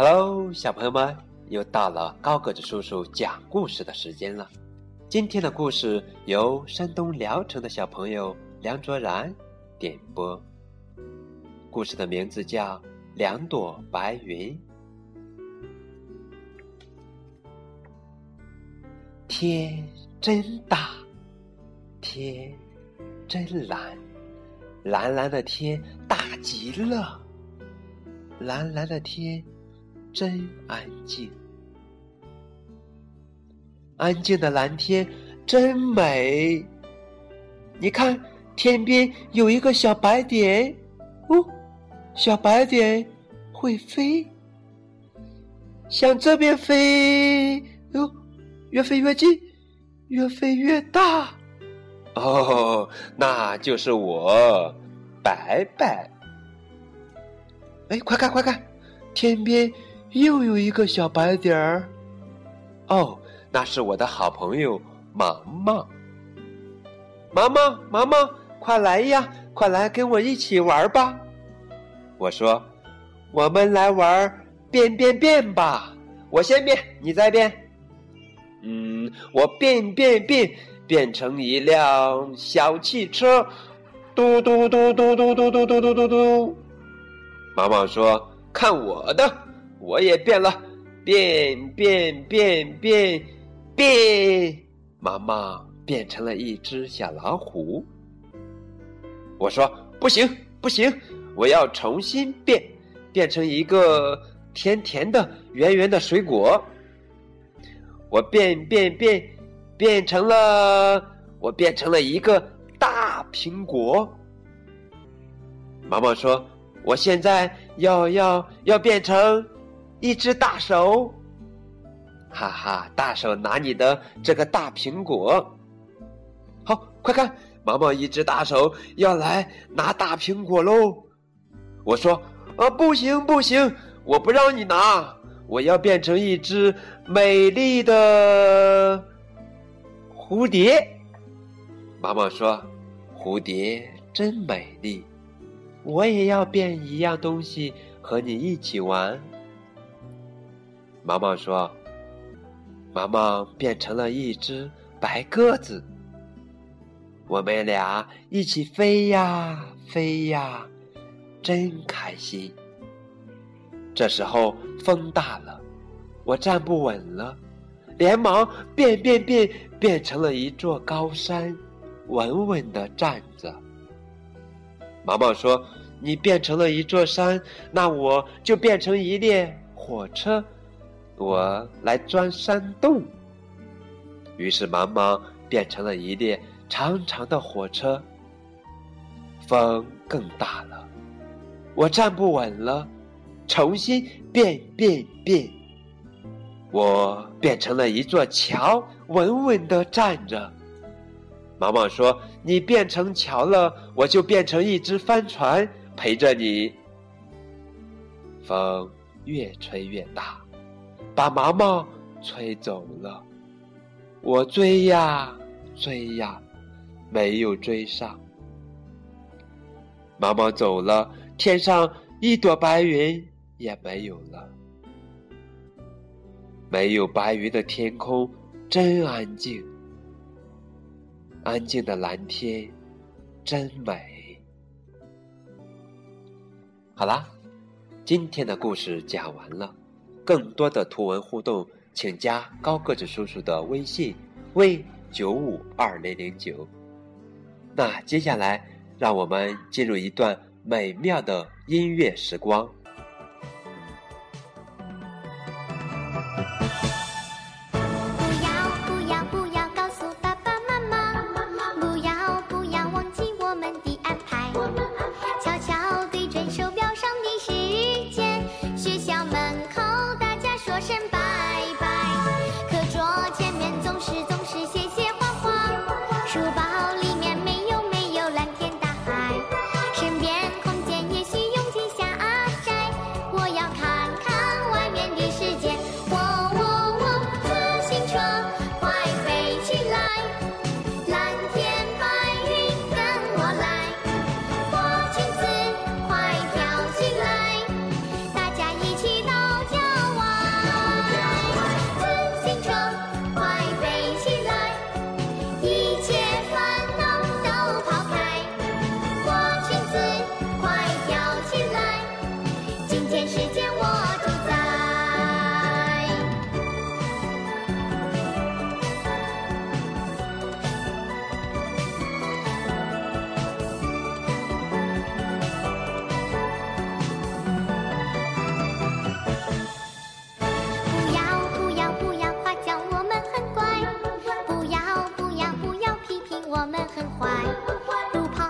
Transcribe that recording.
Hello，小朋友们，又到了高个子叔叔讲故事的时间了。今天的故事由山东聊城的小朋友梁卓然点播。故事的名字叫《两朵白云》。天真大，天真蓝，蓝蓝的天大极了，蓝蓝的天。真安静，安静的蓝天真美。你看，天边有一个小白点，哦，小白点会飞，向这边飞，哟，越飞越近，越飞越大。哦，那就是我，白白。哎，快看快看，天边。又有一个小白点儿，哦，那是我的好朋友毛毛。毛毛，毛毛，快来呀，快来跟我一起玩吧！我说，我们来玩变变变吧！我先变，你再变。嗯，我变变变，变成一辆小汽车，嘟嘟嘟嘟嘟嘟嘟嘟嘟嘟嘟。毛毛说：“看我的！”我也变了，变变变变变，妈妈变成了一只小老虎。我说不行不行，我要重新变，变成一个甜甜的圆圆的水果。我变变变，变成了我变成了一个大苹果。妈妈说，我现在要要要变成。一只大手，哈哈！大手拿你的这个大苹果，好，快看，毛毛一只大手要来拿大苹果喽！我说，啊，不行不行，我不让你拿，我要变成一只美丽的蝴蝶。毛毛说，蝴蝶真美丽，我也要变一样东西和你一起玩。毛毛说：“毛毛变成了一只白鸽子，我们俩一起飞呀飞呀，真开心。”这时候风大了，我站不稳了，连忙变变变变成了一座高山，稳稳的站着。毛毛说：“你变成了一座山，那我就变成一列火车。”我来钻山洞，于是毛毛变成了一列长长的火车。风更大了，我站不稳了，重新变变变。我变成了一座桥，稳稳的站着。毛毛说：“你变成桥了，我就变成一只帆船，陪着你。”风越吹越大。把毛毛吹走了，我追呀追呀，没有追上。毛毛走了，天上一朵白云也没有了。没有白云的天空真安静，安静的蓝天真美。好啦，今天的故事讲完了。更多的图文互动，请加高个子叔叔的微信：v 九五二零零九。那接下来，让我们进入一段美妙的音乐时光。坏，不坏，